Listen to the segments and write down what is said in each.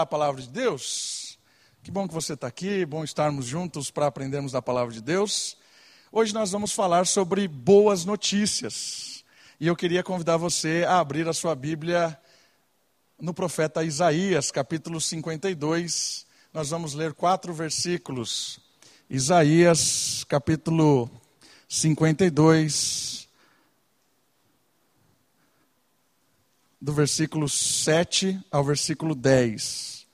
a palavra de Deus. Que bom que você está aqui, bom estarmos juntos para aprendermos da palavra de Deus. Hoje nós vamos falar sobre boas notícias. E eu queria convidar você a abrir a sua Bíblia no profeta Isaías, capítulo 52. Nós vamos ler quatro versículos. Isaías, capítulo 52, do versículo 7 ao versículo 10.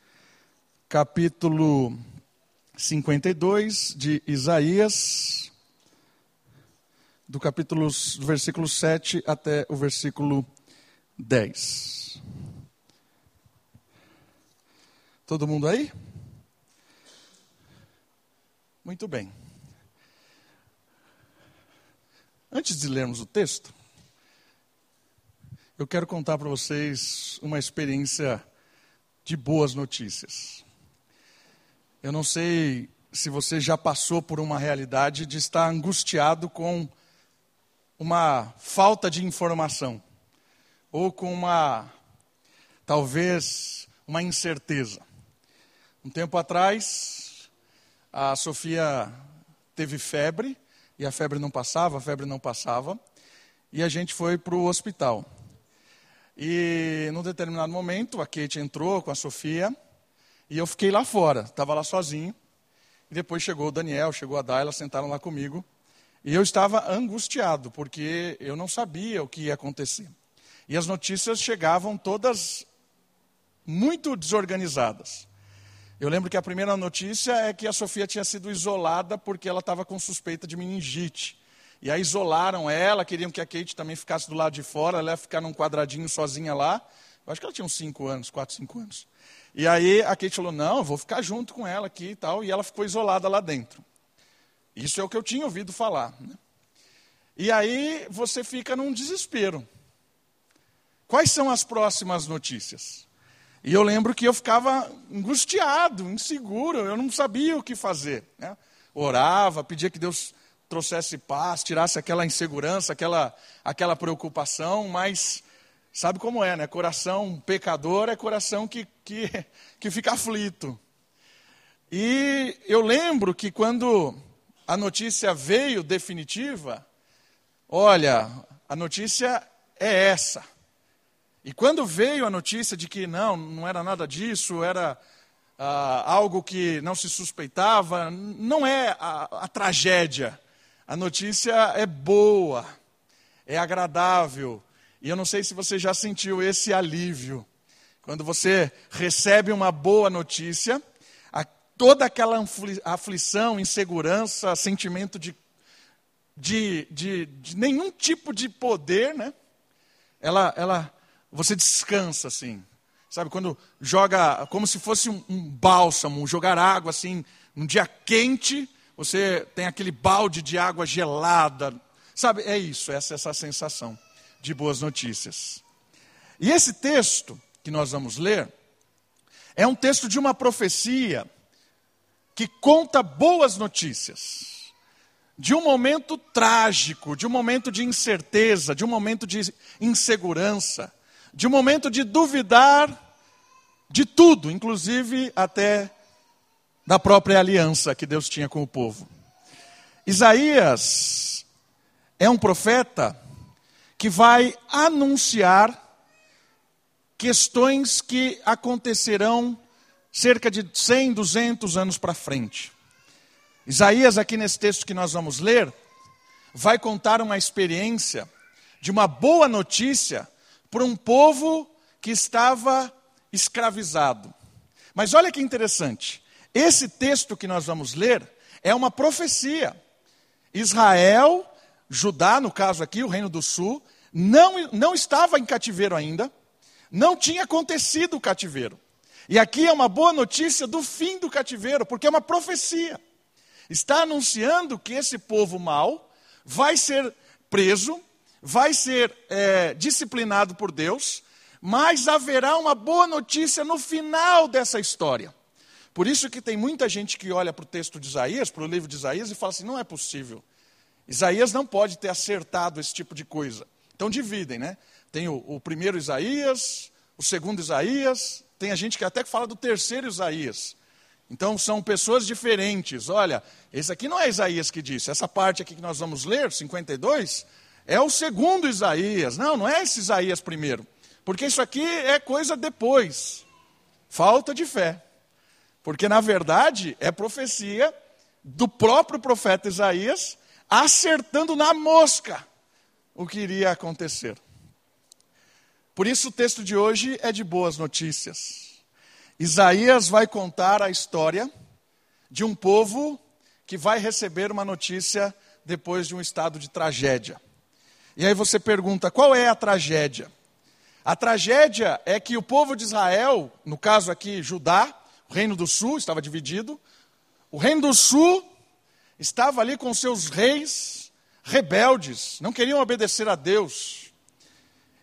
Capítulo 52 de Isaías, do capítulo do versículo 7 até o versículo 10. Todo mundo aí? Muito bem. Antes de lermos o texto, eu quero contar para vocês uma experiência de boas notícias. Eu não sei se você já passou por uma realidade de estar angustiado com uma falta de informação ou com uma talvez uma incerteza. Um tempo atrás, a Sofia teve febre e a febre não passava, a febre não passava, e a gente foi para o hospital. E num determinado momento, a Kate entrou com a Sofia e eu fiquei lá fora, estava lá sozinho. E depois chegou o Daniel, chegou a Dayla, sentaram lá comigo. E eu estava angustiado, porque eu não sabia o que ia acontecer. E as notícias chegavam todas muito desorganizadas. Eu lembro que a primeira notícia é que a Sofia tinha sido isolada porque ela estava com suspeita de meningite. E aí isolaram ela, queriam que a Kate também ficasse do lado de fora, ela ia ficar num quadradinho sozinha lá. Eu acho que ela tinha uns 5 anos, 4, 5 anos. E aí a Kate falou: não, eu vou ficar junto com ela aqui e tal. E ela ficou isolada lá dentro. Isso é o que eu tinha ouvido falar. Né? E aí você fica num desespero. Quais são as próximas notícias? E eu lembro que eu ficava angustiado, inseguro, eu não sabia o que fazer. Né? Orava, pedia que Deus trouxesse paz, tirasse aquela insegurança, aquela, aquela preocupação, mas sabe como é, né? Coração pecador é coração que, que, que fica aflito. E eu lembro que quando a notícia veio definitiva, olha, a notícia é essa. E quando veio a notícia de que não, não era nada disso, era ah, algo que não se suspeitava, não é a, a tragédia a notícia é boa, é agradável. E eu não sei se você já sentiu esse alívio. Quando você recebe uma boa notícia, toda aquela aflição, insegurança, sentimento de, de, de, de nenhum tipo de poder, né? Ela, ela, você descansa assim. Sabe, quando joga, como se fosse um, um bálsamo, jogar água assim, um dia quente, você tem aquele balde de água gelada. Sabe, é isso, essa é essa sensação de boas notícias. E esse texto que nós vamos ler é um texto de uma profecia que conta boas notícias. De um momento trágico, de um momento de incerteza, de um momento de insegurança, de um momento de duvidar de tudo, inclusive até da própria aliança que Deus tinha com o povo. Isaías é um profeta que vai anunciar questões que acontecerão cerca de 100, 200 anos para frente. Isaías, aqui nesse texto que nós vamos ler, vai contar uma experiência de uma boa notícia para um povo que estava escravizado. Mas olha que interessante. Esse texto que nós vamos ler é uma profecia. Israel, Judá, no caso aqui, o Reino do Sul, não, não estava em cativeiro ainda, não tinha acontecido o cativeiro. E aqui é uma boa notícia do fim do cativeiro, porque é uma profecia. Está anunciando que esse povo mau vai ser preso, vai ser é, disciplinado por Deus, mas haverá uma boa notícia no final dessa história. Por isso que tem muita gente que olha para o texto de Isaías, para o livro de Isaías, e fala assim: não é possível. Isaías não pode ter acertado esse tipo de coisa. Então dividem, né? Tem o, o primeiro Isaías, o segundo Isaías, tem gente que até fala do terceiro Isaías. Então são pessoas diferentes. Olha, esse aqui não é Isaías que disse. Essa parte aqui que nós vamos ler, 52, é o segundo Isaías. Não, não é esse Isaías primeiro. Porque isso aqui é coisa depois. Falta de fé. Porque na verdade é profecia do próprio profeta Isaías acertando na mosca o que iria acontecer. Por isso o texto de hoje é de boas notícias. Isaías vai contar a história de um povo que vai receber uma notícia depois de um estado de tragédia. E aí você pergunta: qual é a tragédia? A tragédia é que o povo de Israel, no caso aqui Judá, o reino do sul estava dividido, o reino do sul estava ali com seus reis rebeldes, não queriam obedecer a Deus.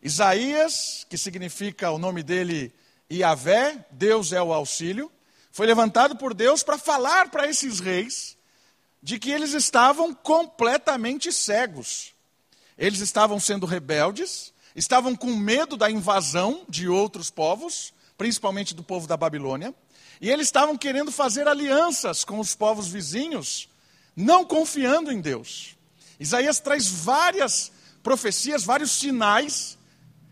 Isaías, que significa o nome dele Yahvé, Deus é o auxílio, foi levantado por Deus para falar para esses reis de que eles estavam completamente cegos. Eles estavam sendo rebeldes, estavam com medo da invasão de outros povos, principalmente do povo da Babilônia, e eles estavam querendo fazer alianças com os povos vizinhos, não confiando em Deus. Isaías traz várias profecias, vários sinais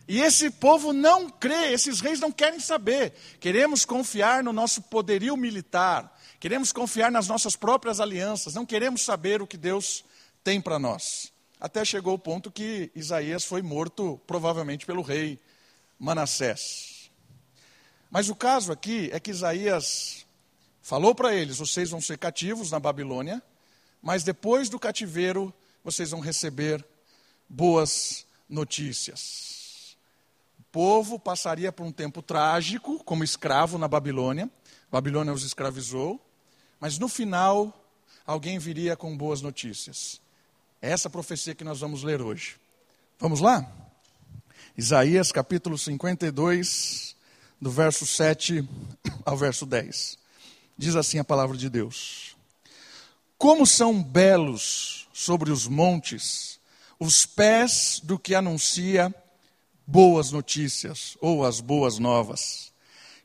e esse povo não crê, esses reis não querem saber. Queremos confiar no nosso poderio militar, queremos confiar nas nossas próprias alianças, não queremos saber o que Deus tem para nós. Até chegou o ponto que Isaías foi morto, provavelmente pelo rei Manassés. Mas o caso aqui é que Isaías falou para eles: vocês vão ser cativos na Babilônia, mas depois do cativeiro vocês vão receber boas notícias povo passaria por um tempo trágico, como escravo na Babilônia. A Babilônia os escravizou. Mas no final, alguém viria com boas notícias. Essa profecia que nós vamos ler hoje. Vamos lá? Isaías capítulo 52, do verso 7 ao verso 10. Diz assim a palavra de Deus: Como são belos sobre os montes os pés do que anuncia boas notícias ou as boas novas,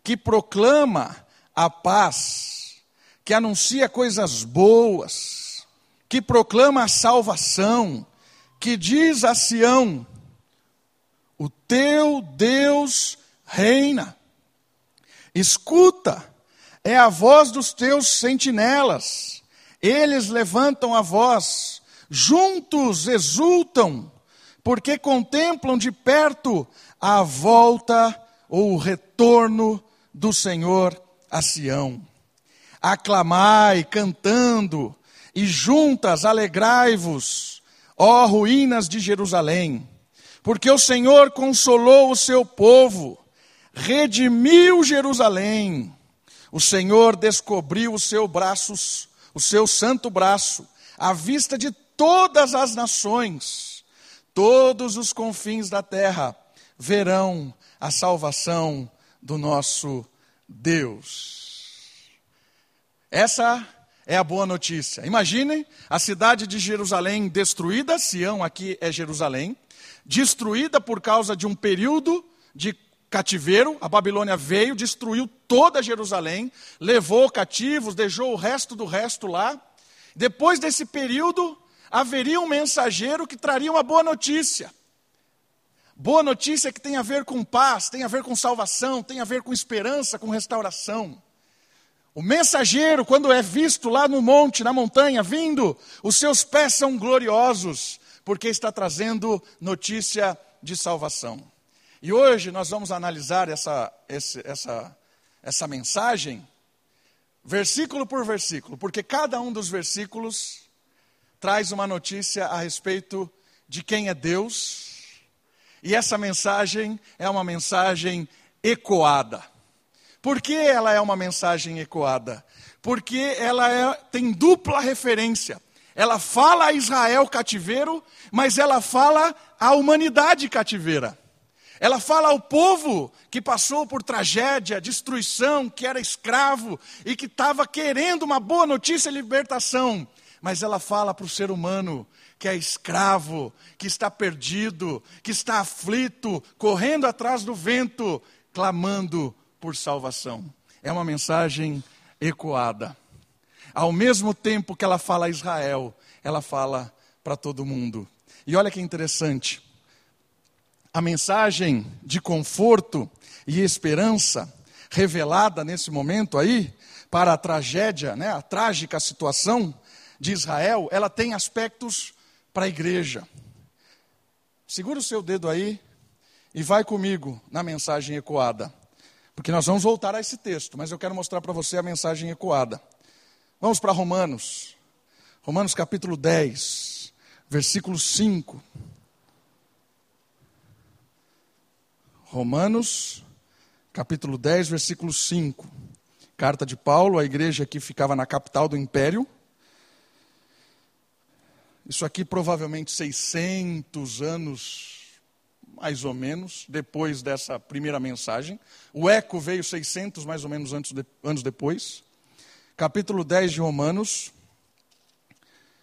que proclama a paz, que anuncia coisas boas, que proclama a salvação, que diz a Sião: O teu Deus reina. Escuta, é a voz dos teus sentinelas. Eles levantam a voz, juntos exultam porque contemplam de perto a volta ou o retorno do Senhor a Sião. Aclamai, cantando, e juntas alegrai-vos, ó ruínas de Jerusalém, porque o Senhor consolou o seu povo, redimiu Jerusalém. O Senhor descobriu os seus braços, o seu santo braço, à vista de todas as nações todos os confins da terra verão a salvação do nosso Deus. Essa é a boa notícia. Imaginem a cidade de Jerusalém destruída, Sião aqui é Jerusalém, destruída por causa de um período de cativeiro. A Babilônia veio, destruiu toda Jerusalém, levou cativos, deixou o resto do resto lá. Depois desse período, haveria um mensageiro que traria uma boa notícia. Boa notícia que tem a ver com paz, tem a ver com salvação, tem a ver com esperança, com restauração. O mensageiro, quando é visto lá no monte, na montanha, vindo, os seus pés são gloriosos, porque está trazendo notícia de salvação. E hoje nós vamos analisar essa, essa, essa mensagem, versículo por versículo, porque cada um dos versículos traz uma notícia a respeito de quem é Deus, e essa mensagem é uma mensagem ecoada. Por que ela é uma mensagem ecoada? Porque ela é, tem dupla referência. Ela fala a Israel cativeiro, mas ela fala à humanidade cativeira. Ela fala ao povo que passou por tragédia, destruição, que era escravo e que estava querendo uma boa notícia e libertação mas ela fala para o ser humano que é escravo, que está perdido, que está aflito, correndo atrás do vento, clamando por salvação. É uma mensagem ecoada. Ao mesmo tempo que ela fala a Israel, ela fala para todo mundo. E olha que interessante. A mensagem de conforto e esperança revelada nesse momento aí, para a tragédia, né, a trágica situação de Israel, ela tem aspectos para a igreja. Segura o seu dedo aí e vai comigo na mensagem ecoada. Porque nós vamos voltar a esse texto, mas eu quero mostrar para você a mensagem ecoada. Vamos para Romanos. Romanos capítulo 10, versículo 5. Romanos capítulo 10, versículo 5. Carta de Paulo, a igreja que ficava na capital do império. Isso aqui provavelmente 600 anos, mais ou menos, depois dessa primeira mensagem. O eco veio 600 mais ou menos antes de, anos depois. Capítulo 10 de Romanos,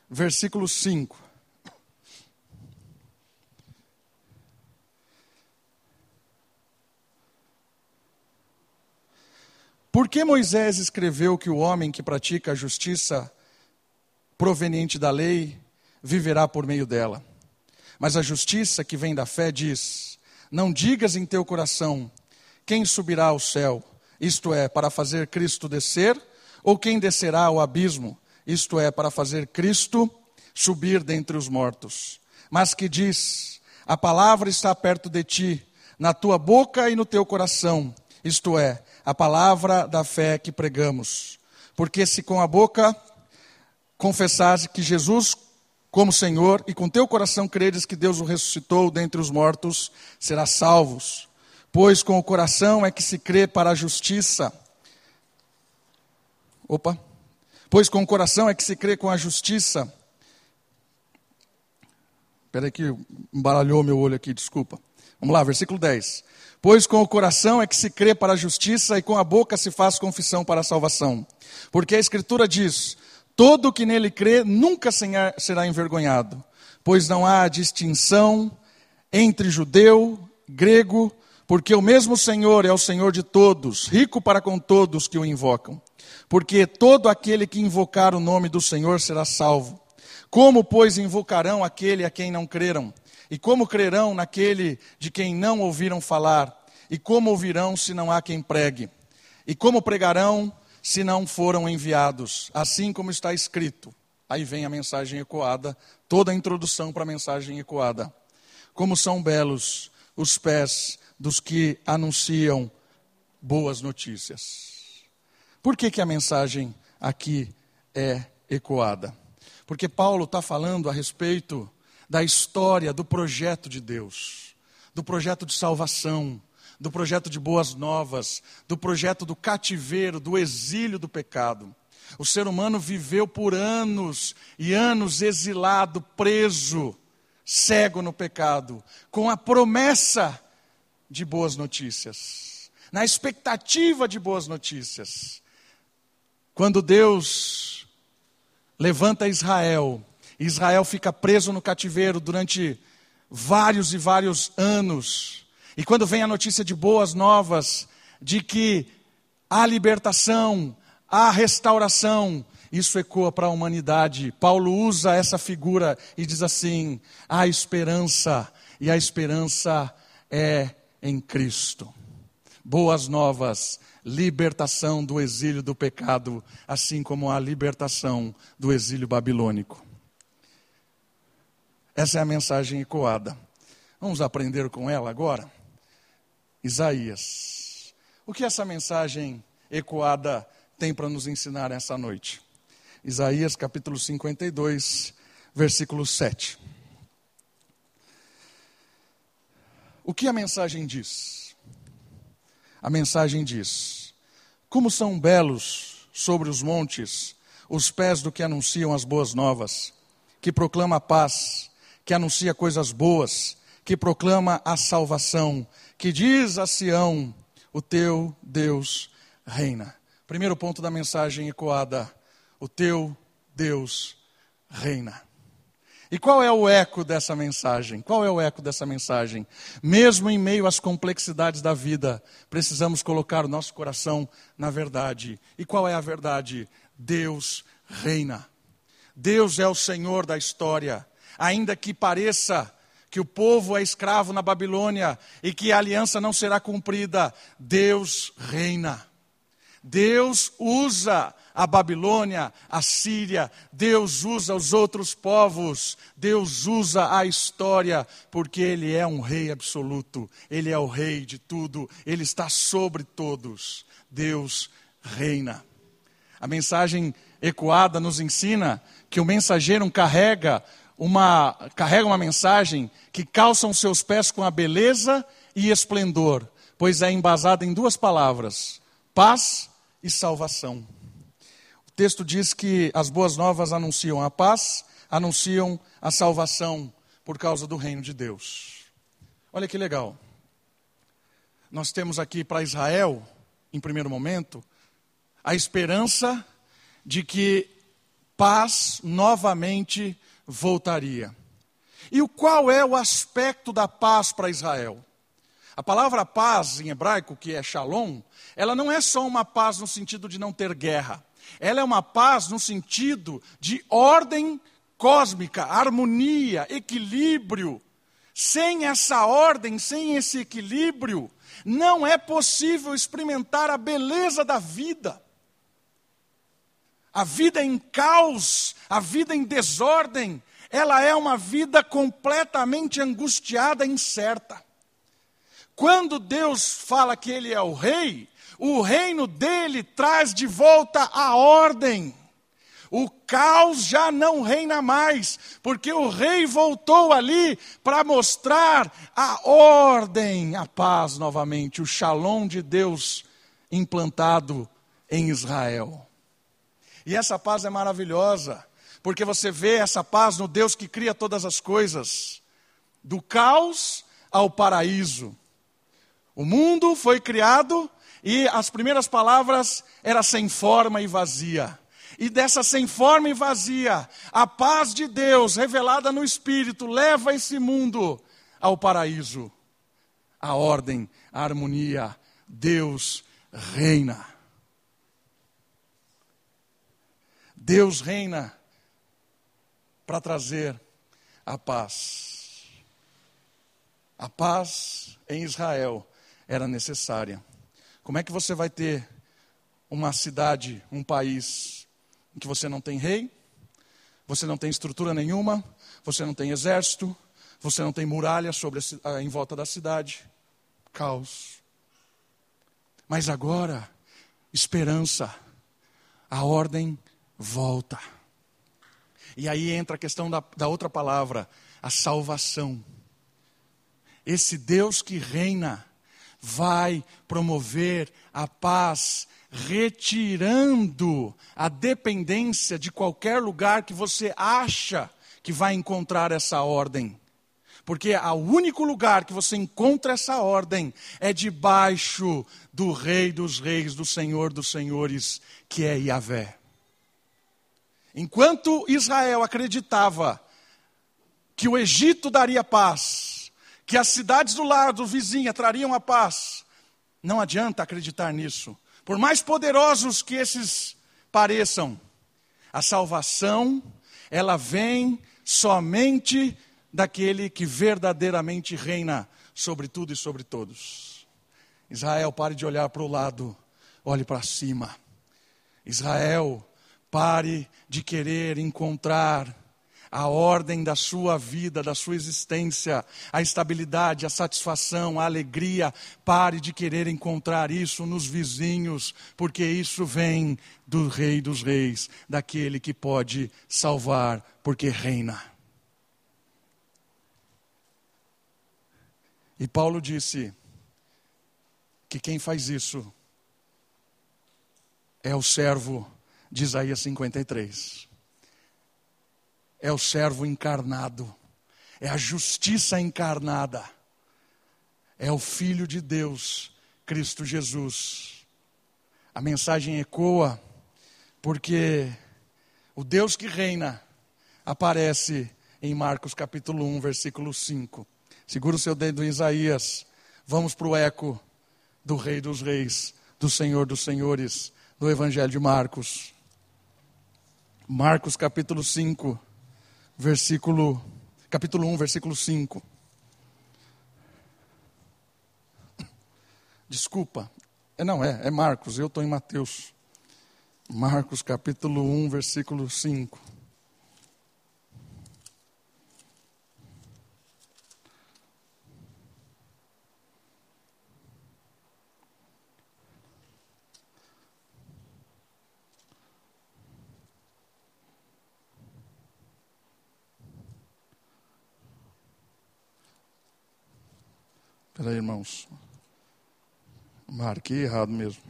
versículo 5. Por que Moisés escreveu que o homem que pratica a justiça proveniente da lei viverá por meio dela? Mas a justiça que vem da fé diz: Não digas em teu coração, quem subirá ao céu, isto é, para fazer Cristo descer, ou quem descerá ao abismo, isto é, para fazer Cristo subir dentre os mortos. Mas que diz: A palavra está perto de ti, na tua boca e no teu coração, isto é, a palavra da fé que pregamos. Porque se com a boca confessares que Jesus como Senhor e com teu coração creres que Deus o ressuscitou dentre os mortos, serás salvos. Pois com o coração é que se crê para a justiça. Opa. Pois com o coração é que se crê com a justiça. Espera aí que embaralhou meu olho aqui, desculpa. Vamos lá, versículo 10. Pois com o coração é que se crê para a justiça e com a boca se faz confissão para a salvação. Porque a Escritura diz: todo que nele crê nunca será envergonhado, pois não há distinção entre judeu, grego, porque o mesmo Senhor é o Senhor de todos, rico para com todos que o invocam. Porque todo aquele que invocar o nome do Senhor será salvo. Como, pois, invocarão aquele a quem não creram? E como crerão naquele de quem não ouviram falar? E como ouvirão se não há quem pregue? E como pregarão se não foram enviados? Assim como está escrito. Aí vem a mensagem ecoada, toda a introdução para a mensagem ecoada. Como são belos os pés dos que anunciam boas notícias. Por que, que a mensagem aqui é ecoada? Porque Paulo está falando a respeito da história do projeto de Deus, do projeto de salvação, do projeto de boas novas, do projeto do cativeiro, do exílio do pecado. O ser humano viveu por anos e anos exilado, preso, cego no pecado, com a promessa de boas notícias, na expectativa de boas notícias. Quando Deus levanta Israel Israel fica preso no cativeiro durante vários e vários anos. E quando vem a notícia de boas novas, de que há libertação, há restauração, isso ecoa para a humanidade. Paulo usa essa figura e diz assim: há esperança, e a esperança é em Cristo. Boas novas, libertação do exílio do pecado, assim como a libertação do exílio babilônico. Essa é a mensagem ecoada. Vamos aprender com ela agora? Isaías. O que essa mensagem ecoada tem para nos ensinar essa noite? Isaías capítulo 52, versículo 7. O que a mensagem diz? A mensagem diz: Como são belos sobre os montes os pés do que anunciam as boas novas, que proclama a paz que anuncia coisas boas, que proclama a salvação, que diz a Sião: O teu Deus reina. Primeiro ponto da mensagem ecoada: O teu Deus reina. E qual é o eco dessa mensagem? Qual é o eco dessa mensagem? Mesmo em meio às complexidades da vida, precisamos colocar o nosso coração na verdade. E qual é a verdade? Deus reina. Deus é o Senhor da história. Ainda que pareça que o povo é escravo na Babilônia e que a aliança não será cumprida, Deus reina. Deus usa a Babilônia, a Síria, Deus usa os outros povos, Deus usa a história, porque Ele é um rei absoluto, Ele é o rei de tudo, Ele está sobre todos. Deus reina. A mensagem ecoada nos ensina que o mensageiro carrega uma, carrega uma mensagem que calça os seus pés com a beleza e esplendor, pois é embasada em duas palavras: paz e salvação. O texto diz que as boas novas anunciam a paz, anunciam a salvação por causa do reino de Deus. Olha que legal. Nós temos aqui para Israel, em primeiro momento, a esperança de que paz novamente voltaria. E qual é o aspecto da paz para Israel? A palavra paz em hebraico, que é shalom, ela não é só uma paz no sentido de não ter guerra. Ela é uma paz no sentido de ordem cósmica, harmonia, equilíbrio. Sem essa ordem, sem esse equilíbrio, não é possível experimentar a beleza da vida. A vida em caos, a vida em desordem, ela é uma vida completamente angustiada incerta. Quando Deus fala que Ele é o Rei, o reino dele traz de volta a ordem. O caos já não reina mais, porque o rei voltou ali para mostrar a ordem, a paz novamente, o shalom de Deus implantado em Israel. E essa paz é maravilhosa, porque você vê essa paz no Deus que cria todas as coisas, do caos ao paraíso. O mundo foi criado e as primeiras palavras era sem forma e vazia. E dessa sem forma e vazia, a paz de Deus revelada no Espírito leva esse mundo ao paraíso. A ordem, a harmonia, Deus reina. Deus reina para trazer a paz. A paz em Israel era necessária. Como é que você vai ter uma cidade, um país em que você não tem rei, você não tem estrutura nenhuma, você não tem exército, você não tem muralha sobre a, em volta da cidade? Caos. Mas agora, esperança, a ordem volta. E aí entra a questão da, da outra palavra, a salvação. Esse Deus que reina, vai promover a paz, retirando a dependência de qualquer lugar que você acha que vai encontrar essa ordem. Porque o único lugar que você encontra essa ordem é debaixo do Rei dos Reis, do Senhor dos Senhores, que é Yahvé. Enquanto Israel acreditava que o Egito daria paz, que as cidades do lado, vizinha, trariam a paz. Não adianta acreditar nisso. Por mais poderosos que esses pareçam, a salvação, ela vem somente daquele que verdadeiramente reina sobre tudo e sobre todos. Israel, pare de olhar para o lado, olhe para cima. Israel, pare de querer encontrar a ordem da sua vida, da sua existência, a estabilidade, a satisfação, a alegria. Pare de querer encontrar isso nos vizinhos, porque isso vem do Rei dos Reis, daquele que pode salvar, porque reina. E Paulo disse que quem faz isso é o servo de Isaías 53 é o servo encarnado, é a justiça encarnada, é o Filho de Deus, Cristo Jesus. A mensagem ecoa porque o Deus que reina aparece em Marcos capítulo 1, versículo 5. Segura o seu dedo em Isaías. Vamos para o eco do Rei dos Reis, do Senhor dos Senhores, do Evangelho de Marcos. Marcos capítulo 5, versículo capítulo 1, versículo 5. Desculpa. É, não, é, é Marcos, eu estou em Mateus. Marcos capítulo 1, versículo 5. Irmãos. Marquei errado mesmo.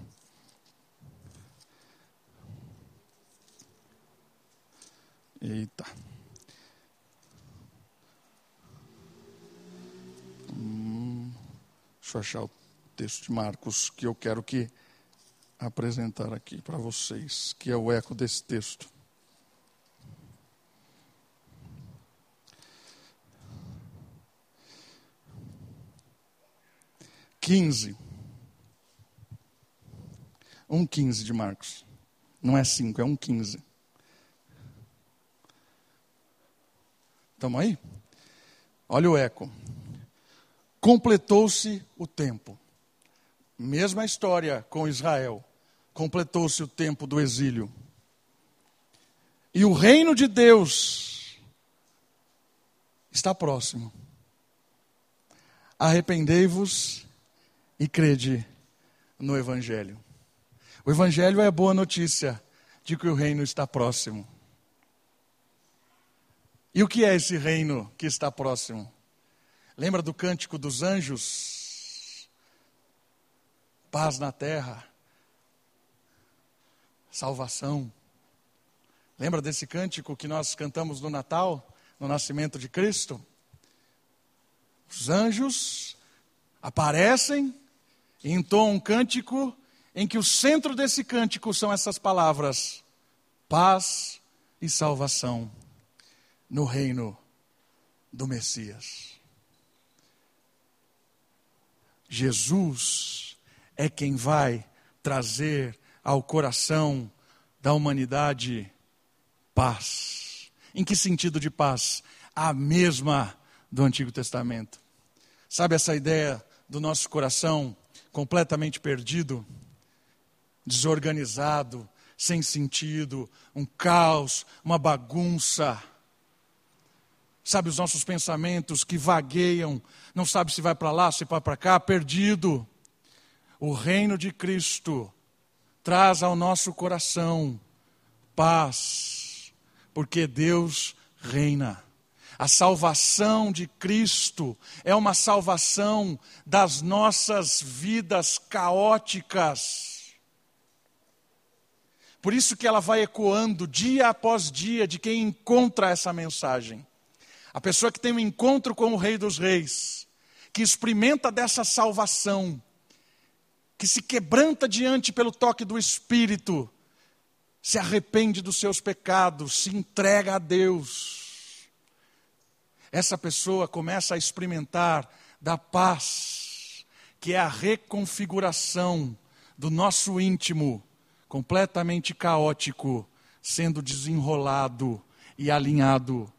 Eita. Hum, deixa eu achar o texto de Marcos que eu quero que apresentar aqui para vocês, que é o eco desse texto. 15. 1,15 de Marcos. Não é 5, é 1,15. Estamos aí? Olha o eco. Completou-se o tempo. Mesma história com Israel. Completou-se o tempo do exílio. E o reino de Deus está próximo. Arrependei-vos e crede no Evangelho. O Evangelho é a boa notícia de que o reino está próximo. E o que é esse reino que está próximo? Lembra do cântico dos anjos? Paz na terra, salvação. Lembra desse cântico que nós cantamos no Natal, no nascimento de Cristo? Os anjos aparecem e um cântico em que o centro desse cântico são essas palavras: paz e salvação no reino do Messias. Jesus é quem vai trazer ao coração da humanidade paz. Em que sentido de paz? A mesma do Antigo Testamento. Sabe essa ideia do nosso coração completamente perdido, desorganizado, sem sentido, um caos, uma bagunça. Sabe os nossos pensamentos que vagueiam, não sabe se vai para lá, se vai para cá, perdido. O reino de Cristo traz ao nosso coração paz, porque Deus reina. A salvação de Cristo é uma salvação das nossas vidas caóticas. Por isso que ela vai ecoando dia após dia de quem encontra essa mensagem. A pessoa que tem um encontro com o Rei dos Reis, que experimenta dessa salvação, que se quebranta diante pelo toque do Espírito, se arrepende dos seus pecados, se entrega a Deus essa pessoa começa a experimentar da paz, que é a reconfiguração do nosso íntimo, completamente caótico, sendo desenrolado e alinhado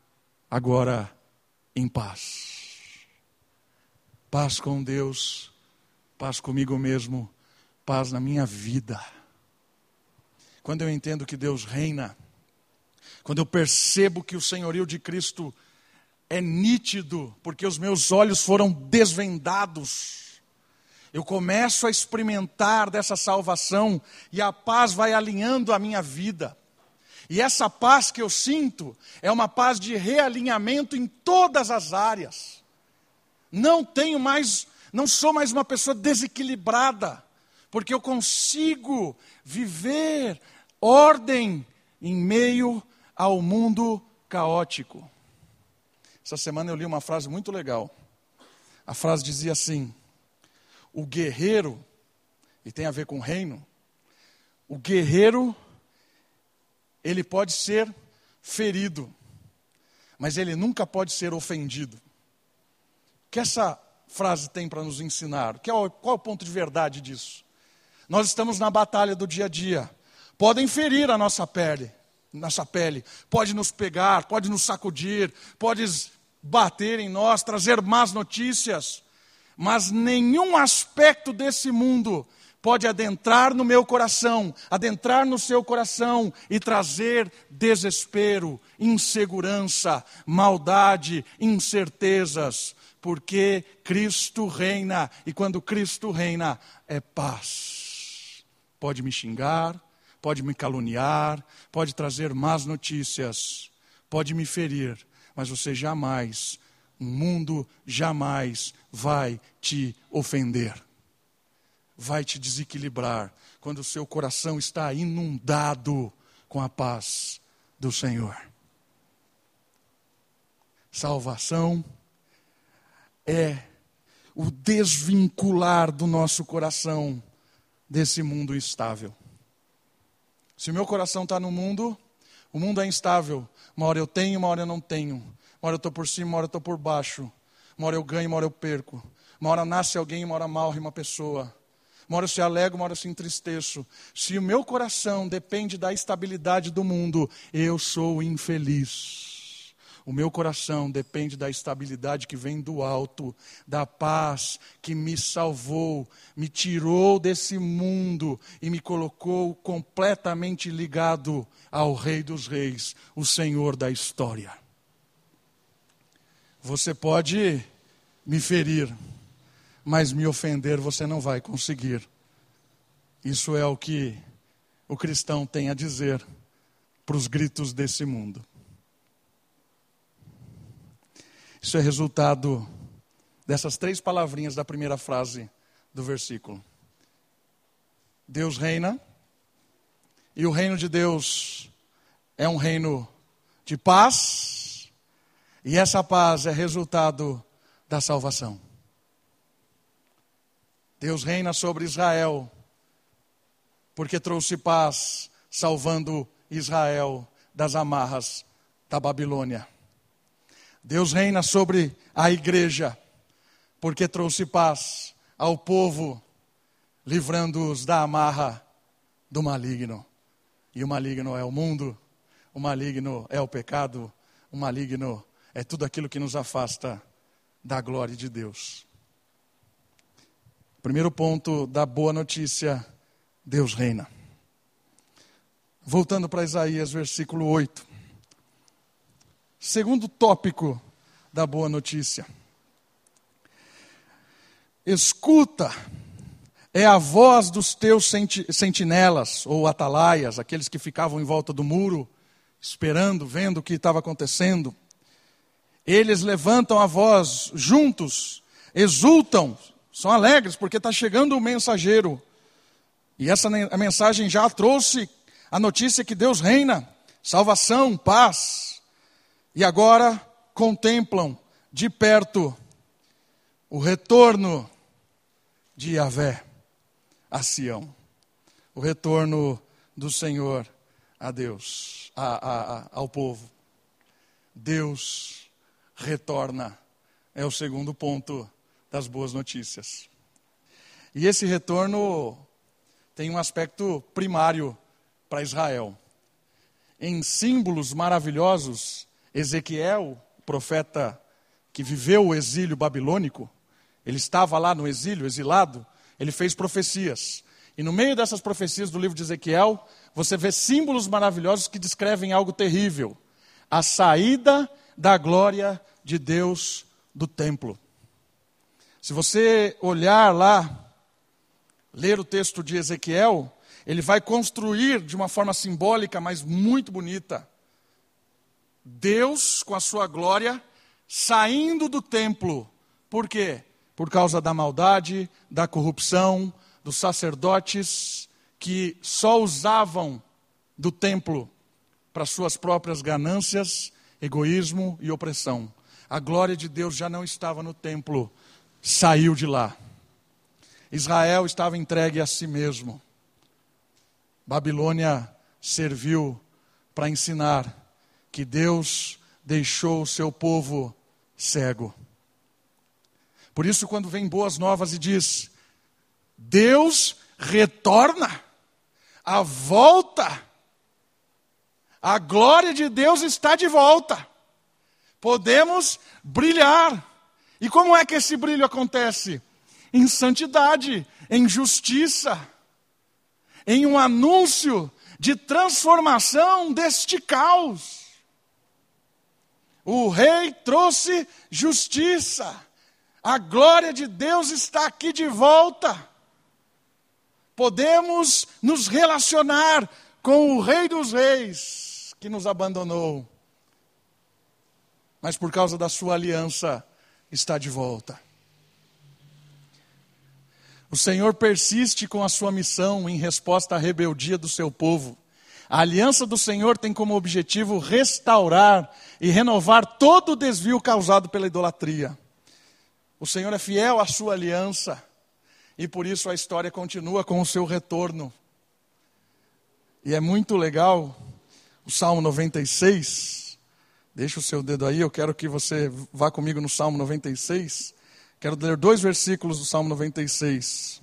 agora em paz. Paz com Deus, paz comigo mesmo, paz na minha vida. Quando eu entendo que Deus reina, quando eu percebo que o senhorio de Cristo é nítido, porque os meus olhos foram desvendados. Eu começo a experimentar dessa salvação e a paz vai alinhando a minha vida. E essa paz que eu sinto é uma paz de realinhamento em todas as áreas. Não tenho mais, não sou mais uma pessoa desequilibrada, porque eu consigo viver ordem em meio ao mundo caótico. Essa semana eu li uma frase muito legal. A frase dizia assim: O guerreiro, e tem a ver com reino, o guerreiro, ele pode ser ferido, mas ele nunca pode ser ofendido. O que essa frase tem para nos ensinar? Qual, qual é o ponto de verdade disso? Nós estamos na batalha do dia a dia. Podem ferir a nossa pele, nossa pele, pode nos pegar, pode nos sacudir, pode bater em nós, trazer más notícias, mas nenhum aspecto desse mundo pode adentrar no meu coração, adentrar no seu coração e trazer desespero, insegurança, maldade, incertezas, porque Cristo reina e quando Cristo reina é paz. Pode me xingar, pode me caluniar, pode trazer más notícias, pode me ferir, mas você jamais, o mundo jamais vai te ofender vai te desequilibrar quando o seu coração está inundado com a paz do Senhor. Salvação é o desvincular do nosso coração desse mundo instável. Se o meu coração está no mundo, o mundo é instável. Uma hora eu tenho, uma hora eu não tenho. Uma hora eu estou por cima, uma hora eu estou por baixo. Uma hora eu ganho, uma hora eu perco. Uma hora nasce alguém, uma hora morre uma pessoa. Uma hora eu se alegro, uma hora eu se entristeço. Se o meu coração depende da estabilidade do mundo, eu sou infeliz. O meu coração depende da estabilidade que vem do alto, da paz que me salvou, me tirou desse mundo e me colocou completamente ligado ao Rei dos Reis, o Senhor da história. Você pode me ferir, mas me ofender você não vai conseguir. Isso é o que o cristão tem a dizer para os gritos desse mundo. Isso é resultado dessas três palavrinhas da primeira frase do versículo. Deus reina, e o reino de Deus é um reino de paz, e essa paz é resultado da salvação. Deus reina sobre Israel, porque trouxe paz, salvando Israel das amarras da Babilônia. Deus reina sobre a igreja, porque trouxe paz ao povo, livrando-os da amarra do maligno. E o maligno é o mundo, o maligno é o pecado, o maligno é tudo aquilo que nos afasta da glória de Deus. Primeiro ponto da boa notícia: Deus reina. Voltando para Isaías, versículo 8. Segundo tópico da boa notícia. Escuta, é a voz dos teus sentinelas ou atalaias, aqueles que ficavam em volta do muro, esperando, vendo o que estava acontecendo. Eles levantam a voz juntos, exultam, são alegres porque está chegando o mensageiro. E essa mensagem já trouxe a notícia que Deus reina, salvação, paz. E agora contemplam de perto o retorno de Yahvé a Sião, o retorno do Senhor a Deus, a, a, ao povo. Deus retorna, é o segundo ponto das boas notícias. E esse retorno tem um aspecto primário para Israel. Em símbolos maravilhosos, Ezequiel, profeta que viveu o exílio babilônico, ele estava lá no exílio, exilado, ele fez profecias. E no meio dessas profecias do livro de Ezequiel, você vê símbolos maravilhosos que descrevem algo terrível: a saída da glória de Deus do templo. Se você olhar lá, ler o texto de Ezequiel, ele vai construir de uma forma simbólica, mas muito bonita. Deus, com a sua glória, saindo do templo. Por quê? Por causa da maldade, da corrupção, dos sacerdotes que só usavam do templo para suas próprias ganâncias, egoísmo e opressão. A glória de Deus já não estava no templo, saiu de lá. Israel estava entregue a si mesmo. Babilônia serviu para ensinar que Deus deixou o seu povo cego. Por isso, quando vem boas novas e diz: Deus retorna, a volta, a glória de Deus está de volta, podemos brilhar. E como é que esse brilho acontece? Em santidade, em justiça, em um anúncio de transformação deste caos. O rei trouxe justiça. A glória de Deus está aqui de volta. Podemos nos relacionar com o Rei dos Reis que nos abandonou, mas por causa da sua aliança está de volta. O Senhor persiste com a sua missão em resposta à rebeldia do seu povo. A aliança do Senhor tem como objetivo restaurar e renovar todo o desvio causado pela idolatria. O Senhor é fiel à sua aliança e por isso a história continua com o seu retorno. E é muito legal o Salmo 96. Deixa o seu dedo aí, eu quero que você vá comigo no Salmo 96. Quero ler dois versículos do Salmo 96.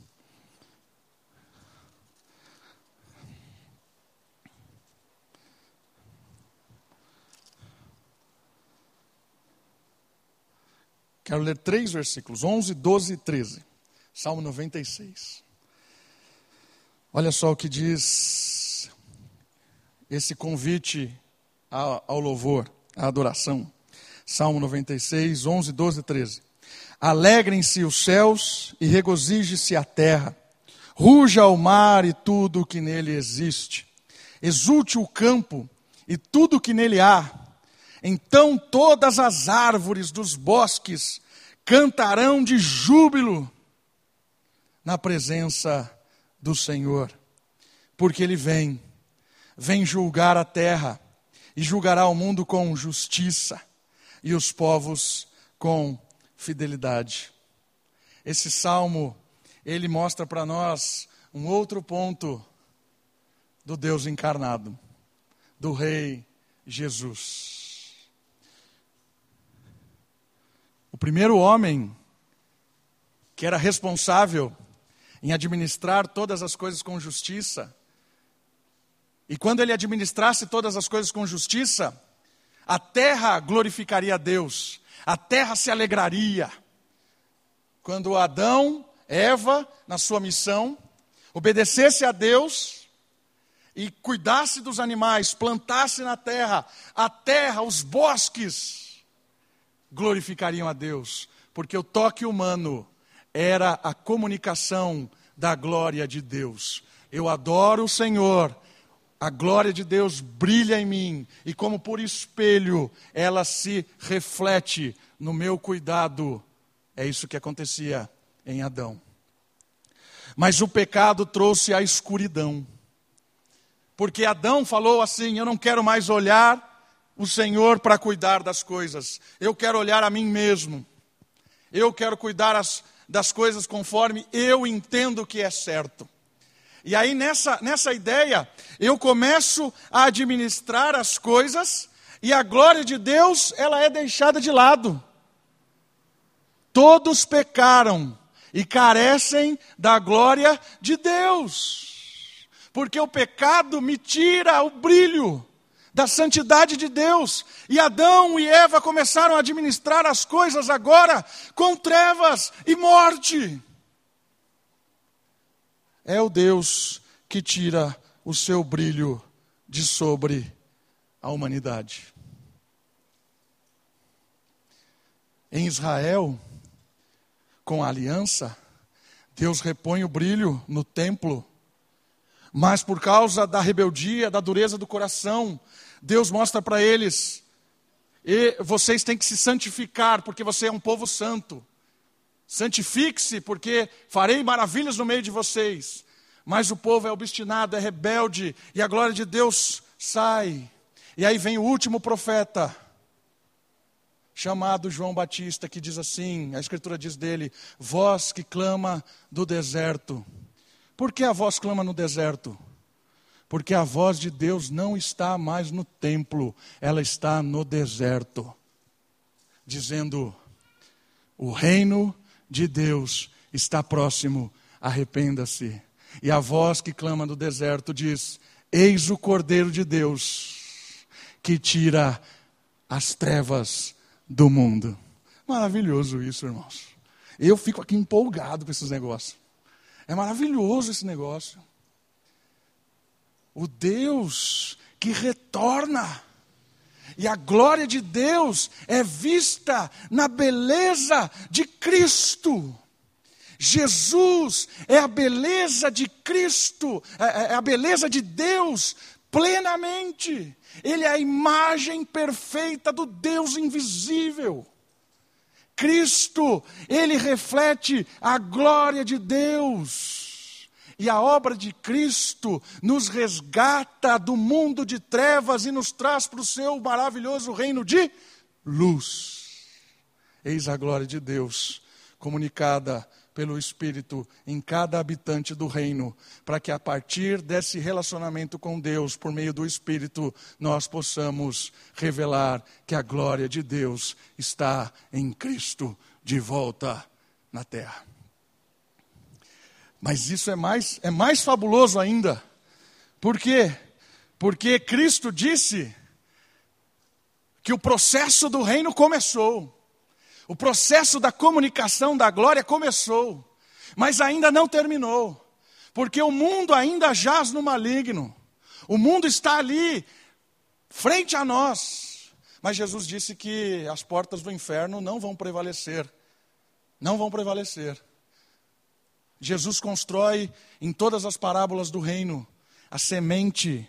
Quero ler três versículos, 11, 12 e 13. Salmo 96. Olha só o que diz esse convite ao louvor, à adoração. Salmo 96, 11, 12 e 13. Alegrem-se os céus e regozije-se a terra. Ruja o mar e tudo o que nele existe. Exulte o campo e tudo o que nele há. Então todas as árvores dos bosques cantarão de júbilo na presença do Senhor, porque Ele vem, vem julgar a terra e julgará o mundo com justiça e os povos com fidelidade. Esse salmo, ele mostra para nós um outro ponto do Deus encarnado, do Rei Jesus. O primeiro homem que era responsável em administrar todas as coisas com justiça, e quando ele administrasse todas as coisas com justiça, a terra glorificaria a Deus, a terra se alegraria. Quando Adão, Eva, na sua missão, obedecesse a Deus e cuidasse dos animais, plantasse na terra, a terra, os bosques, glorificariam a Deus, porque o toque humano era a comunicação da glória de Deus. Eu adoro o Senhor, a glória de Deus brilha em mim e, como por espelho, ela se reflete no meu cuidado. É isso que acontecia em Adão. Mas o pecado trouxe a escuridão. Porque Adão falou assim: Eu não quero mais olhar o Senhor para cuidar das coisas, eu quero olhar a mim mesmo. Eu quero cuidar as, das coisas conforme eu entendo que é certo. E aí, nessa, nessa ideia, eu começo a administrar as coisas e a glória de Deus, ela é deixada de lado. Todos pecaram e carecem da glória de Deus. Porque o pecado me tira o brilho da santidade de Deus. E Adão e Eva começaram a administrar as coisas agora com trevas e morte é o Deus que tira o seu brilho de sobre a humanidade. Em Israel, com a aliança, Deus repõe o brilho no templo, mas por causa da rebeldia, da dureza do coração, Deus mostra para eles: e vocês têm que se santificar, porque você é um povo santo. Santifique-se, porque farei maravilhas no meio de vocês. Mas o povo é obstinado, é rebelde, e a glória de Deus sai. E aí vem o último profeta, chamado João Batista, que diz assim: a Escritura diz dele, voz que clama do deserto. Por que a voz clama no deserto? Porque a voz de Deus não está mais no templo, ela está no deserto, dizendo: o reino de Deus está próximo, arrependa-se. E a voz que clama no deserto diz: Eis o Cordeiro de Deus que tira as trevas do mundo. Maravilhoso isso, irmãos. Eu fico aqui empolgado com esses negócios. É maravilhoso esse negócio. O Deus que retorna. E a glória de Deus é vista na beleza de Cristo. Jesus é a beleza de Cristo, é, é, é a beleza de Deus plenamente. Ele é a imagem perfeita do Deus invisível. Cristo, ele reflete a glória de Deus. E a obra de Cristo nos resgata do mundo de trevas e nos traz para o seu maravilhoso reino de luz. Eis a glória de Deus comunicada pelo Espírito em cada habitante do reino, para que a partir desse relacionamento com Deus, por meio do Espírito, nós possamos revelar que a glória de Deus está em Cristo de volta na terra. Mas isso é mais, é mais fabuloso ainda. Por quê? Porque Cristo disse que o processo do reino começou. O processo da comunicação da glória começou, mas ainda não terminou, porque o mundo ainda jaz no maligno. O mundo está ali, frente a nós. Mas Jesus disse que as portas do inferno não vão prevalecer. Não vão prevalecer. Jesus constrói em todas as parábolas do reino a semente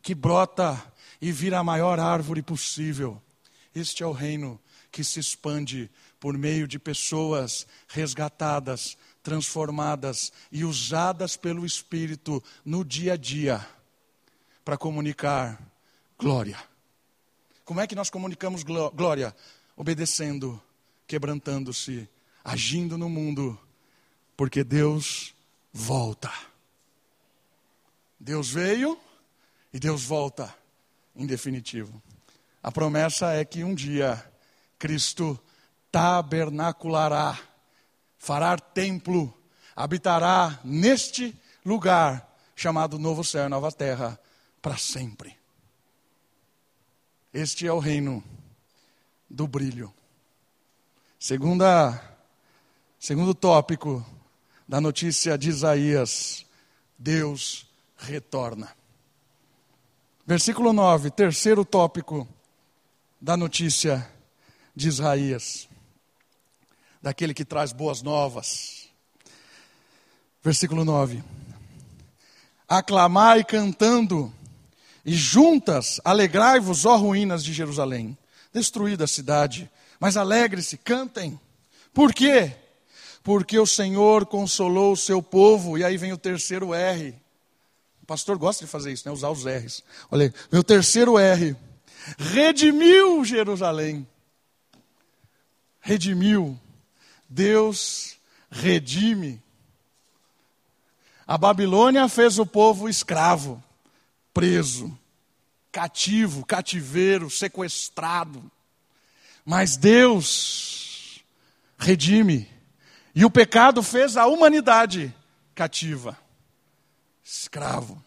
que brota e vira a maior árvore possível. Este é o reino que se expande por meio de pessoas resgatadas, transformadas e usadas pelo Espírito no dia a dia para comunicar glória. Como é que nós comunicamos glória? Obedecendo, quebrantando-se, agindo no mundo, porque Deus volta. Deus veio e Deus volta, em definitivo. A promessa é que um dia Cristo tabernaculará, fará templo, habitará neste lugar chamado Novo Céu e Nova Terra para sempre. Este é o reino do brilho. Segunda, segundo tópico da notícia de Isaías, Deus retorna. Versículo 9, terceiro tópico da notícia de Isaías, daquele que traz boas novas. Versículo 9: Aclamai cantando, e juntas alegrai-vos, ó ruínas de Jerusalém, destruída a cidade, mas alegre-se, cantem. Por quê? Porque o Senhor consolou o seu povo, e aí vem o terceiro R. O pastor gosta de fazer isso, né? usar os R's. Olha aí, meu terceiro R. Redimiu Jerusalém redimiu. Deus redime. A Babilônia fez o povo escravo, preso, cativo, cativeiro, sequestrado. Mas Deus redime. E o pecado fez a humanidade cativa, escravo.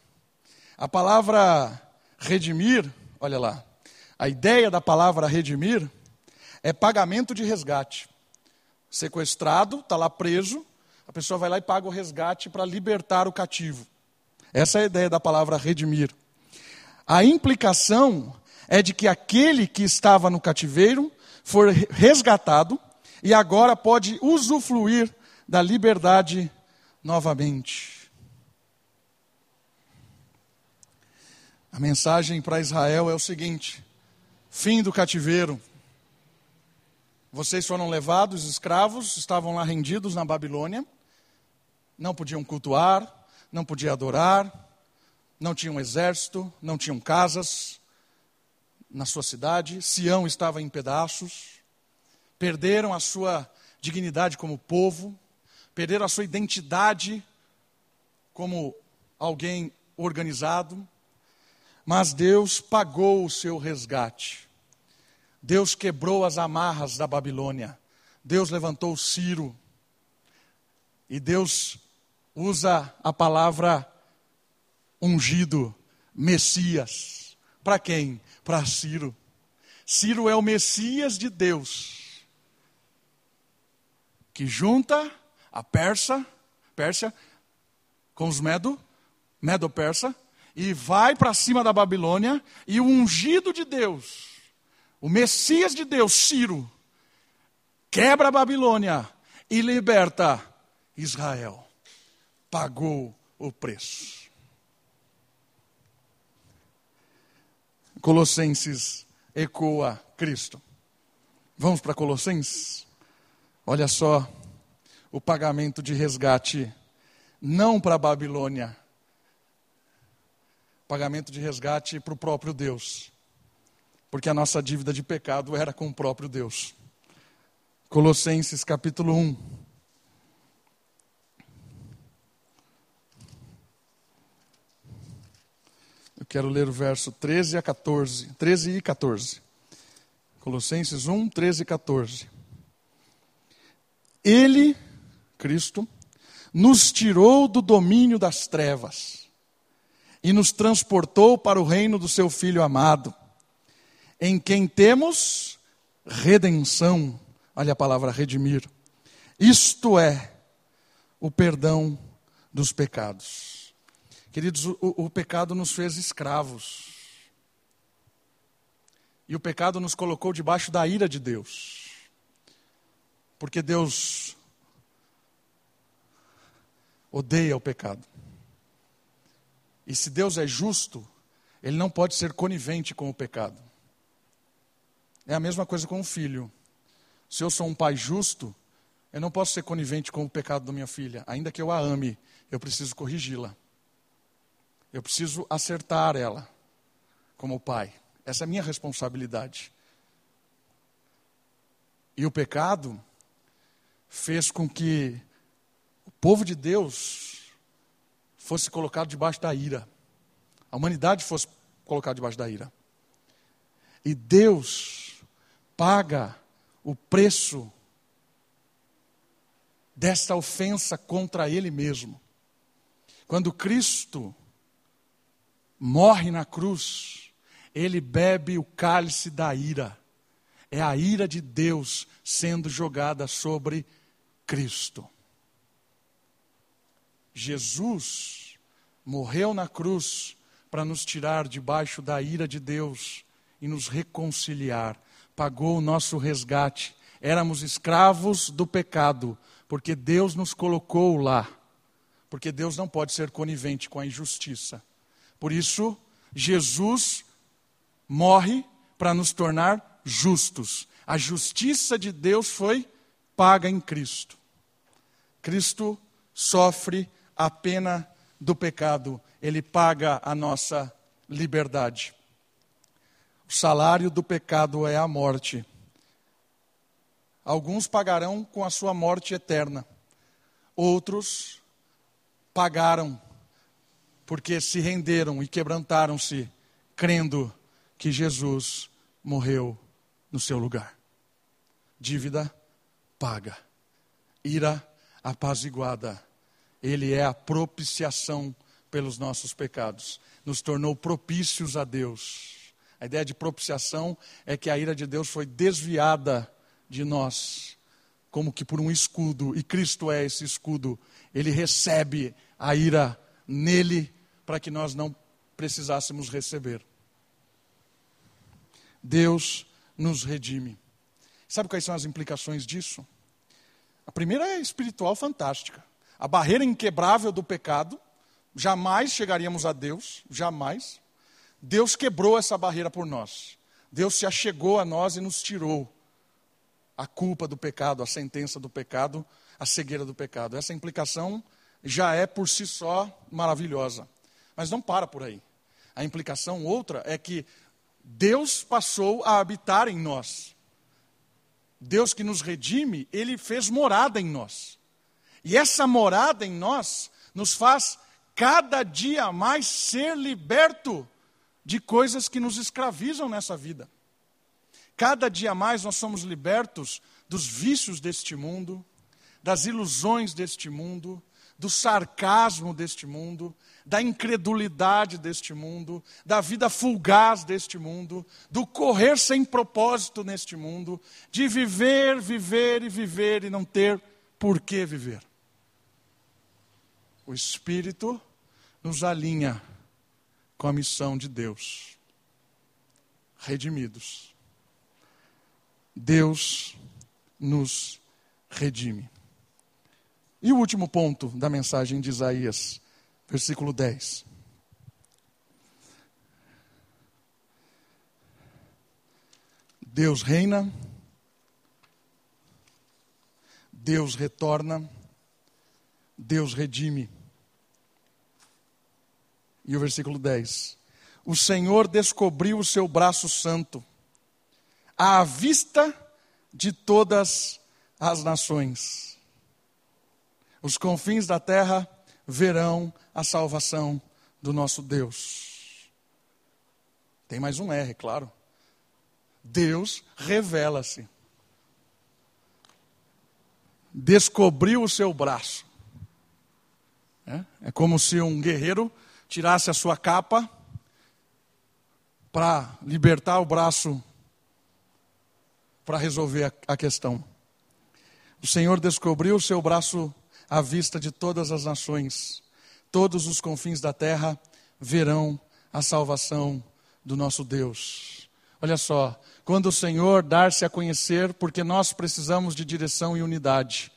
A palavra redimir, olha lá, a ideia da palavra redimir é pagamento de resgate. Sequestrado, está lá preso, a pessoa vai lá e paga o resgate para libertar o cativo. Essa é a ideia da palavra redimir. A implicação é de que aquele que estava no cativeiro foi resgatado e agora pode usufruir da liberdade novamente. A mensagem para Israel é o seguinte: fim do cativeiro. Vocês foram levados escravos, estavam lá rendidos na Babilônia, não podiam cultuar, não podiam adorar, não tinham exército, não tinham casas na sua cidade, Sião estava em pedaços, perderam a sua dignidade como povo, perderam a sua identidade como alguém organizado, mas Deus pagou o seu resgate. Deus quebrou as amarras da Babilônia. Deus levantou Ciro. E Deus usa a palavra ungido, Messias. Para quem? Para Ciro. Ciro é o Messias de Deus, que junta a Persa, Pérsia com os Medo, Medo-Persa, e vai para cima da Babilônia, e o ungido de Deus, o Messias de Deus, Ciro, quebra a Babilônia e liberta Israel. Pagou o preço. Colossenses ecoa Cristo. Vamos para Colossenses? Olha só o pagamento de resgate, não para a Babilônia, pagamento de resgate para o próprio Deus, porque a nossa dívida de pecado era com o próprio Deus. Colossenses capítulo 1. Eu quero ler o verso 13 a 14. 13 e 14. Colossenses 1, 13 e 14. Ele, Cristo, nos tirou do domínio das trevas e nos transportou para o reino do seu Filho amado, em quem temos redenção. Olha a palavra redimir. Isto é o perdão dos pecados. Queridos, o, o pecado nos fez escravos. E o pecado nos colocou debaixo da ira de Deus. Porque Deus odeia o pecado. E se Deus é justo, ele não pode ser conivente com o pecado. É a mesma coisa com o filho. Se eu sou um pai justo, eu não posso ser conivente com o pecado da minha filha. Ainda que eu a ame, eu preciso corrigi-la. Eu preciso acertar ela como pai. Essa é a minha responsabilidade. E o pecado fez com que o povo de Deus fosse colocado debaixo da ira. A humanidade fosse colocada debaixo da ira. E Deus paga o preço desta ofensa contra Ele mesmo. Quando Cristo morre na cruz, ele bebe o cálice da ira. É a ira de Deus sendo jogada sobre Cristo. Jesus morreu na cruz para nos tirar debaixo da ira de Deus e nos reconciliar. Pagou o nosso resgate. Éramos escravos do pecado, porque Deus nos colocou lá. Porque Deus não pode ser conivente com a injustiça. Por isso, Jesus morre para nos tornar justos. A justiça de Deus foi paga em Cristo. Cristo sofre a pena do pecado, ele paga a nossa liberdade. O salário do pecado é a morte. Alguns pagarão com a sua morte eterna, outros pagaram porque se renderam e quebrantaram-se, crendo que Jesus morreu no seu lugar. Dívida paga, ira apaziguada. Ele é a propiciação pelos nossos pecados, nos tornou propícios a Deus. A ideia de propiciação é que a ira de Deus foi desviada de nós, como que por um escudo, e Cristo é esse escudo. Ele recebe a ira nele para que nós não precisássemos receber. Deus nos redime. Sabe quais são as implicações disso? A primeira é espiritual fantástica. A barreira inquebrável do pecado, jamais chegaríamos a Deus, jamais. Deus quebrou essa barreira por nós. Deus se achegou a nós e nos tirou a culpa do pecado, a sentença do pecado, a cegueira do pecado. Essa implicação já é por si só maravilhosa. Mas não para por aí. A implicação outra é que Deus passou a habitar em nós. Deus que nos redime, ele fez morada em nós. E essa morada em nós nos faz cada dia mais ser liberto de coisas que nos escravizam nessa vida. Cada dia mais nós somos libertos dos vícios deste mundo, das ilusões deste mundo, do sarcasmo deste mundo, da incredulidade deste mundo, da vida fugaz deste mundo, do correr sem propósito neste mundo, de viver, viver e viver e não ter por que viver. O Espírito nos alinha com a missão de Deus. Redimidos. Deus nos redime. E o último ponto da mensagem de Isaías, versículo 10. Deus reina, Deus retorna, Deus redime. E o versículo 10: O Senhor descobriu o seu braço santo, à vista de todas as nações os confins da terra verão a salvação do nosso Deus. Tem mais um R, claro. Deus revela-se. Descobriu o seu braço. É? é como se um guerreiro tirasse a sua capa para libertar o braço para resolver a, questão. O Senhor descobriu o seu braço à vista de todas as nações. Todos os confins da terra verão a salvação do nosso Deus. Olha só, quando o Senhor dar-se a conhecer, porque nós precisamos de direção e unidade.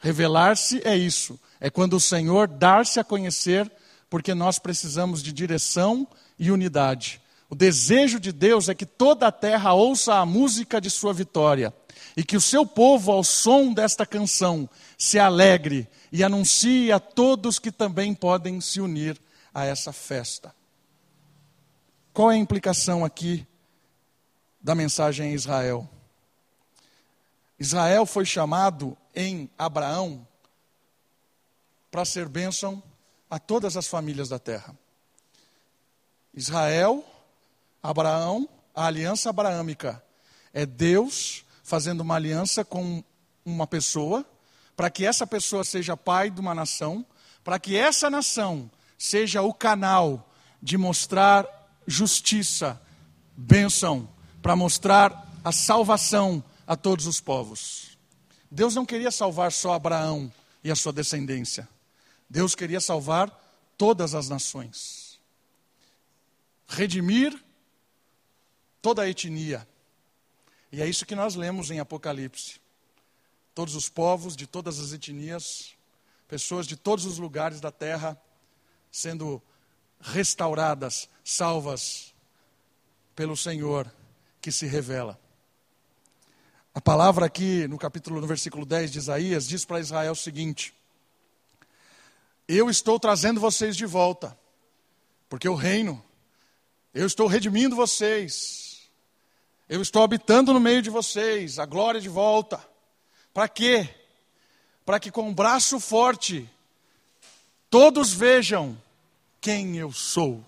Revelar-se é isso, é quando o Senhor dar-se a conhecer, porque nós precisamos de direção e unidade. O desejo de Deus é que toda a terra ouça a música de sua vitória e que o seu povo, ao som desta canção, se alegre e anuncie a todos que também podem se unir a essa festa. Qual é a implicação aqui da mensagem a Israel? Israel foi chamado em Abraão para ser bênção a todas as famílias da terra. Israel, Abraão, a aliança abraâmica é Deus fazendo uma aliança com uma pessoa, para que essa pessoa seja pai de uma nação, para que essa nação seja o canal de mostrar justiça, bênção, para mostrar a salvação a todos os povos. Deus não queria salvar só Abraão e a sua descendência. Deus queria salvar todas as nações. Redimir toda a etnia, e é isso que nós lemos em Apocalipse. Todos os povos, de todas as etnias, pessoas de todos os lugares da terra sendo restauradas, salvas pelo Senhor que se revela. A palavra aqui no capítulo, no versículo 10 de Isaías, diz para Israel o seguinte: Eu estou trazendo vocês de volta, porque o reino, eu estou redimindo vocês, eu estou habitando no meio de vocês, a glória de volta. Para quê? Para que com um braço forte todos vejam quem eu sou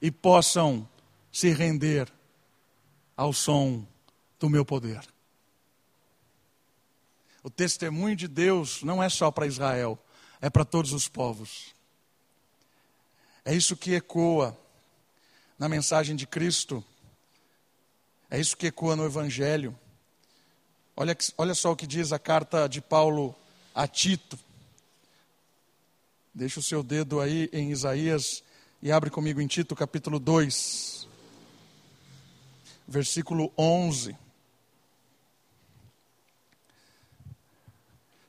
e possam se render ao som do meu poder. O testemunho de Deus não é só para Israel, é para todos os povos. É isso que ecoa na mensagem de Cristo é isso que ecoa no Evangelho. Olha, olha só o que diz a carta de Paulo a Tito. Deixa o seu dedo aí em Isaías e abre comigo em Tito, capítulo 2, versículo 11.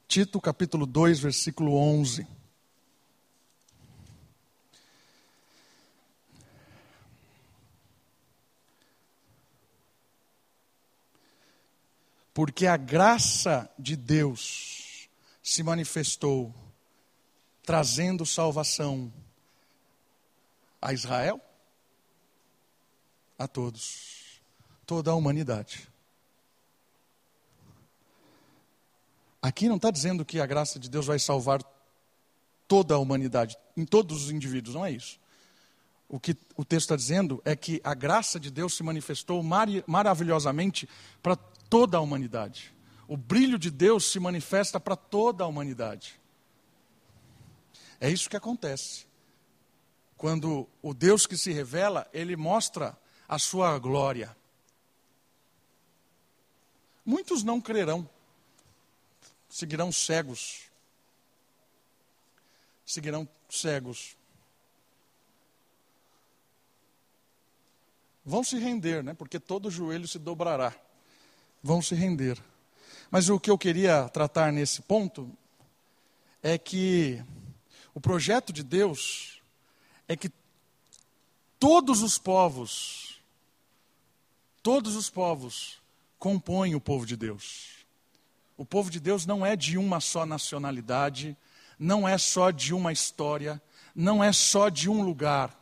Tito, capítulo 2, versículo 11. porque a graça de Deus se manifestou trazendo salvação a Israel, a todos, toda a humanidade. Aqui não está dizendo que a graça de Deus vai salvar toda a humanidade, em todos os indivíduos, não é isso. O que o texto está dizendo é que a graça de Deus se manifestou mar maravilhosamente para toda a humanidade. O brilho de Deus se manifesta para toda a humanidade. É isso que acontece. Quando o Deus que se revela, ele mostra a sua glória. Muitos não crerão, seguirão cegos. Seguirão cegos. Vão se render, né? porque todo joelho se dobrará. Vão se render. Mas o que eu queria tratar nesse ponto é que o projeto de Deus é que todos os povos, todos os povos compõem o povo de Deus. O povo de Deus não é de uma só nacionalidade, não é só de uma história, não é só de um lugar.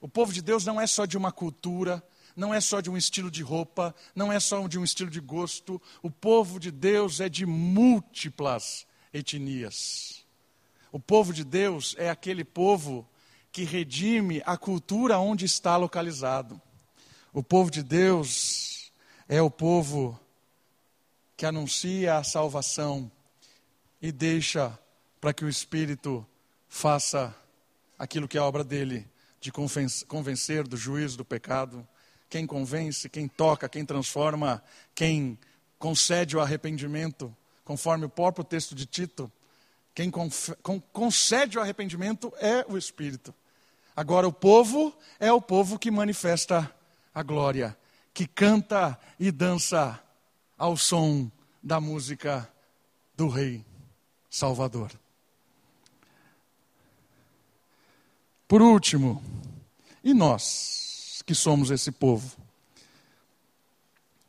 O povo de Deus não é só de uma cultura, não é só de um estilo de roupa, não é só de um estilo de gosto. O povo de Deus é de múltiplas etnias. O povo de Deus é aquele povo que redime a cultura onde está localizado. O povo de Deus é o povo que anuncia a salvação e deixa para que o Espírito faça aquilo que é obra dele, de convencer do juízo do pecado. Quem convence, quem toca, quem transforma, quem concede o arrependimento, conforme o próprio texto de Tito, quem concede o arrependimento é o Espírito. Agora, o povo é o povo que manifesta a glória, que canta e dança ao som da música do Rei Salvador. Por último, e nós que somos esse povo?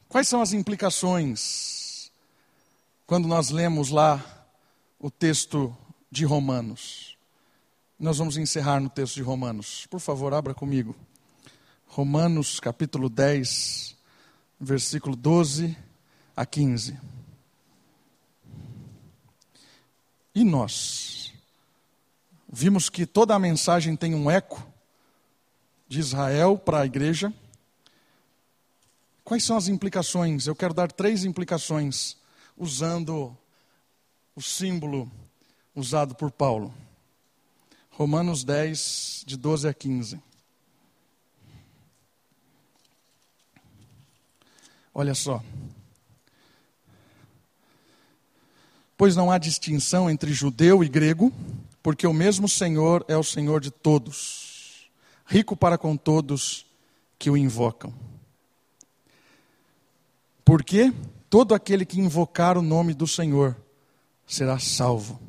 Quais são as implicações quando nós lemos lá o texto de Romanos. Nós vamos encerrar no texto de Romanos. Por favor, abra comigo. Romanos capítulo 10, versículo 12 a 15. E nós? Vimos que toda a mensagem tem um eco de Israel para a igreja. Quais são as implicações? Eu quero dar três implicações usando o símbolo usado por Paulo. Romanos 10, de 12 a 15. Olha só. Pois não há distinção entre judeu e grego, porque o mesmo Senhor é o Senhor de todos, rico para com todos que o invocam. Porque todo aquele que invocar o nome do Senhor será salvo.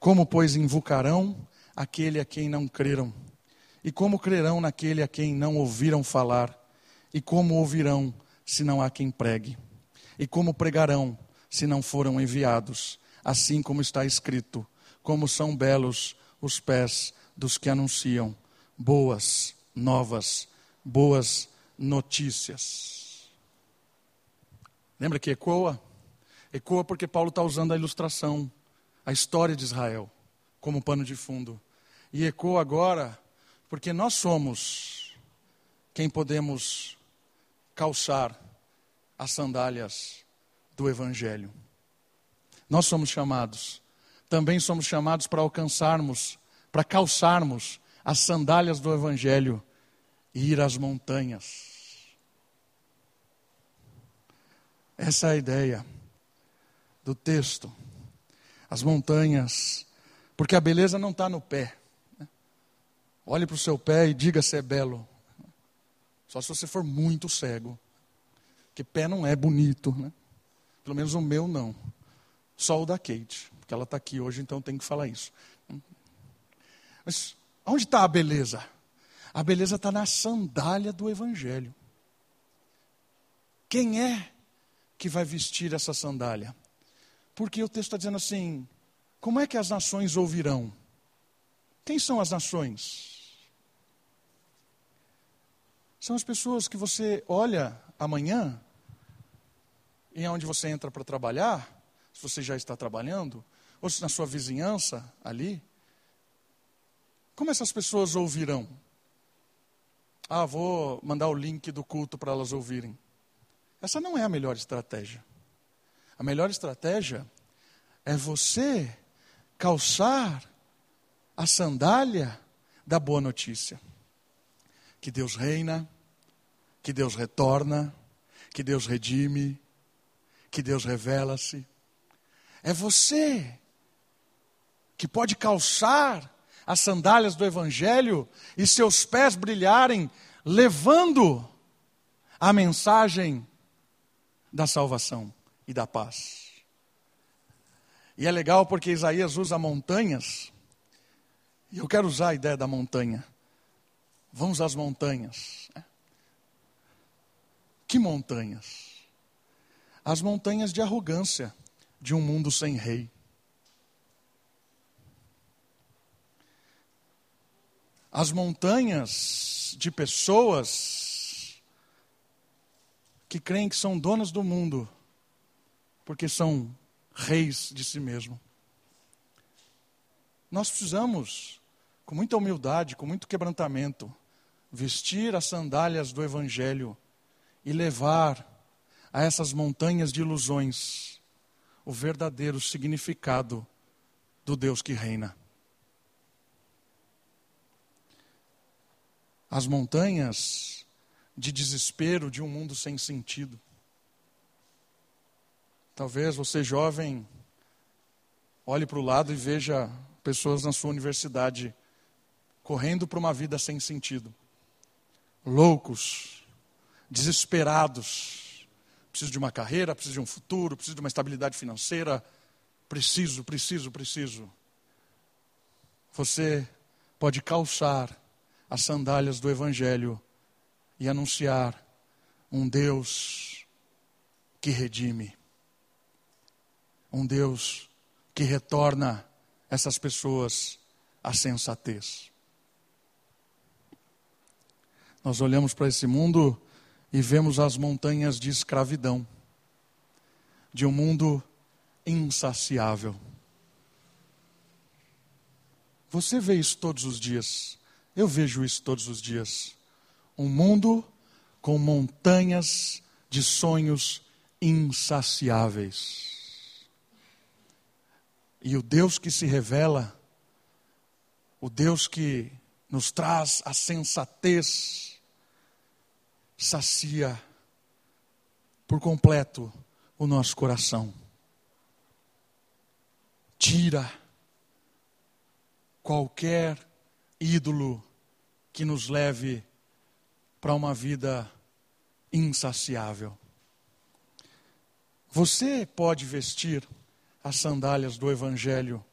Como, pois, invocarão aquele a quem não creram? E como crerão naquele a quem não ouviram falar? E como ouvirão se não há quem pregue? E como pregarão se não foram enviados? Assim como está escrito: como são belos os pés dos que anunciam boas novas, boas notícias. Lembra que ecoa? Ecoa porque Paulo está usando a ilustração, a história de Israel, como pano de fundo. E ecoa agora porque nós somos quem podemos calçar as sandálias do Evangelho. Nós somos chamados, também somos chamados para alcançarmos, para calçarmos as sandálias do Evangelho e ir às montanhas. Essa é a ideia do texto. As montanhas, porque a beleza não está no pé. Né? Olhe para o seu pé e diga se é belo. Só se você for muito cego. Porque pé não é bonito, né? Pelo menos o meu não. Só o da Kate, porque ela está aqui hoje, então tem que falar isso. Mas onde está a beleza? A beleza está na sandália do Evangelho. Quem é que vai vestir essa sandália? Porque o texto está dizendo assim: como é que as nações ouvirão? Quem são as nações? São as pessoas que você olha amanhã, e onde você entra para trabalhar, se você já está trabalhando, ou se na sua vizinhança ali, como essas pessoas ouvirão? Ah, vou mandar o link do culto para elas ouvirem. Essa não é a melhor estratégia. A melhor estratégia é você calçar a sandália da boa notícia. Que Deus reina, que Deus retorna, que Deus redime, que Deus revela-se. É você que pode calçar as sandálias do Evangelho e seus pés brilharem, levando a mensagem da salvação e da paz. E é legal porque Isaías usa montanhas, e eu quero usar a ideia da montanha. Vamos às montanhas. Que montanhas? As montanhas de arrogância de um mundo sem rei. As montanhas de pessoas que creem que são donas do mundo, porque são reis de si mesmo. Nós precisamos, com muita humildade, com muito quebrantamento, vestir as sandálias do Evangelho e levar a essas montanhas de ilusões o verdadeiro significado do Deus que reina. As montanhas de desespero de um mundo sem sentido. Talvez você, jovem, olhe para o lado e veja pessoas na sua universidade correndo para uma vida sem sentido, loucos, desesperados. Preciso de uma carreira, preciso de um futuro, preciso de uma estabilidade financeira. Preciso, preciso, preciso. Você pode calçar as sandálias do Evangelho e anunciar um Deus que redime um Deus que retorna essas pessoas à sensatez. Nós olhamos para esse mundo e vemos as montanhas de escravidão, de um mundo insaciável. Você vê isso todos os dias, eu vejo isso todos os dias. Um mundo com montanhas de sonhos insaciáveis. E o Deus que se revela, o Deus que nos traz a sensatez, sacia por completo o nosso coração. Tira qualquer ídolo que nos leve para uma vida insaciável. Você pode vestir as sandálias do Evangelho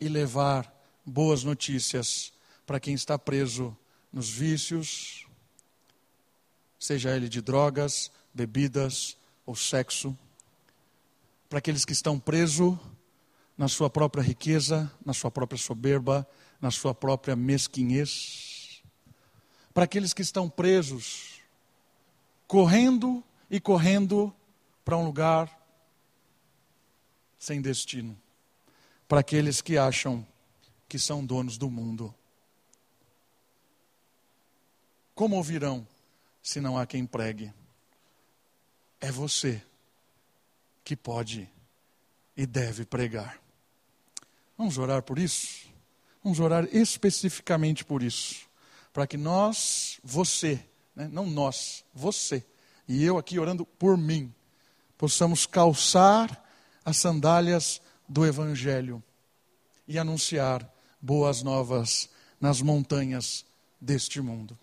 e levar boas notícias para quem está preso nos vícios, seja ele de drogas, bebidas ou sexo, para aqueles que estão presos na sua própria riqueza, na sua própria soberba, na sua própria mesquinhez, para aqueles que estão presos, correndo e correndo para um lugar sem destino para aqueles que acham que são donos do mundo. Como ouvirão se não há quem pregue? É você que pode e deve pregar. Vamos orar por isso? Vamos orar especificamente por isso. Para que nós, você, né, não nós, você, e eu aqui orando por mim, possamos calçar as sandálias do Evangelho e anunciar boas novas nas montanhas deste mundo.